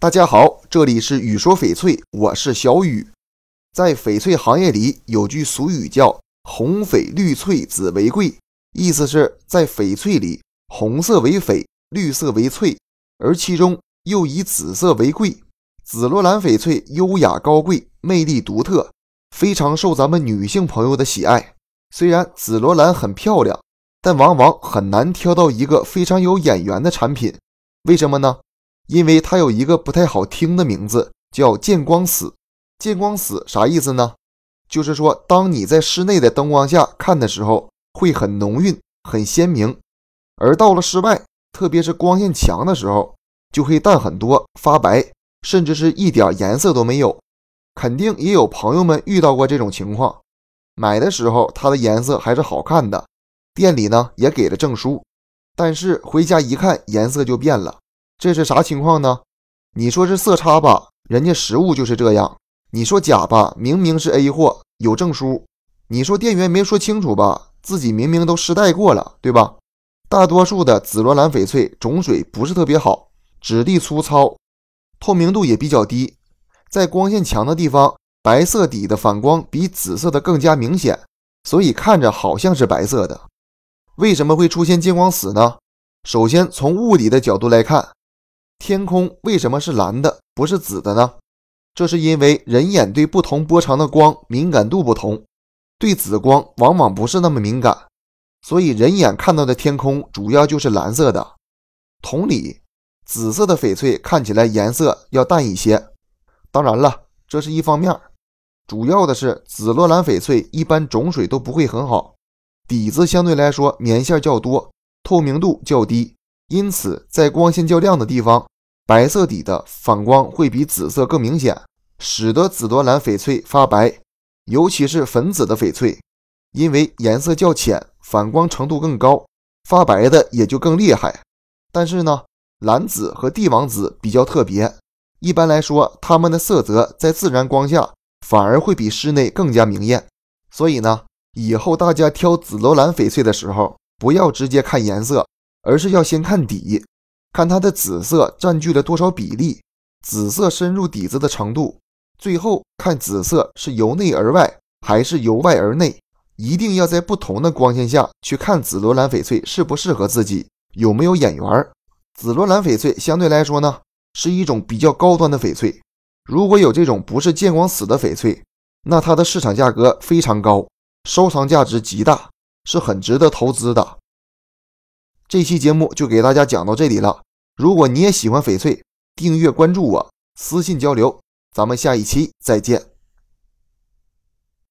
大家好，这里是雨说翡翠，我是小雨。在翡翠行业里，有句俗语叫“红翡绿翠紫为贵”，意思是，在翡翠里，红色为翡，绿色为翠，而其中又以紫色为贵。紫罗兰翡翠优雅高贵，魅力独特，非常受咱们女性朋友的喜爱。虽然紫罗兰很漂亮，但往往很难挑到一个非常有眼缘的产品。为什么呢？因为它有一个不太好听的名字，叫见光死。见光死啥意思呢？就是说，当你在室内的灯光下看的时候，会很浓郁、很鲜明；而到了室外，特别是光线强的时候，就会淡很多，发白，甚至是一点颜色都没有。肯定也有朋友们遇到过这种情况。买的时候它的颜色还是好看的，店里呢也给了证书，但是回家一看，颜色就变了。这是啥情况呢？你说是色差吧，人家实物就是这样；你说假吧，明明是 A 货，有证书；你说店员没说清楚吧，自己明明都试戴过了，对吧？大多数的紫罗兰翡翠种水不是特别好，质地粗糙，透明度也比较低，在光线强的地方，白色底的反光比紫色的更加明显，所以看着好像是白色的。为什么会出现见光死呢？首先从物理的角度来看。天空为什么是蓝的，不是紫的呢？这是因为人眼对不同波长的光敏感度不同，对紫光往往不是那么敏感，所以人眼看到的天空主要就是蓝色的。同理，紫色的翡翠看起来颜色要淡一些。当然了，这是一方面，主要的是紫罗兰翡翠一般种水都不会很好，底子相对来说棉线较多，透明度较低。因此，在光线较亮的地方，白色底的反光会比紫色更明显，使得紫罗兰翡翠发白。尤其是粉紫的翡翠，因为颜色较浅，反光程度更高，发白的也就更厉害。但是呢，蓝紫和帝王紫比较特别，一般来说，它们的色泽在自然光下反而会比室内更加明艳。所以呢，以后大家挑紫罗兰翡翠的时候，不要直接看颜色。而是要先看底，看它的紫色占据了多少比例，紫色深入底子的程度，最后看紫色是由内而外还是由外而内。一定要在不同的光线下去看紫罗兰翡翠适不适合自己，有没有眼缘儿。紫罗兰翡翠相对来说呢，是一种比较高端的翡翠。如果有这种不是见光死的翡翠，那它的市场价格非常高，收藏价值极大，是很值得投资的。这期节目就给大家讲到这里了。如果你也喜欢翡翠，订阅关注我，私信交流。咱们下一期再见。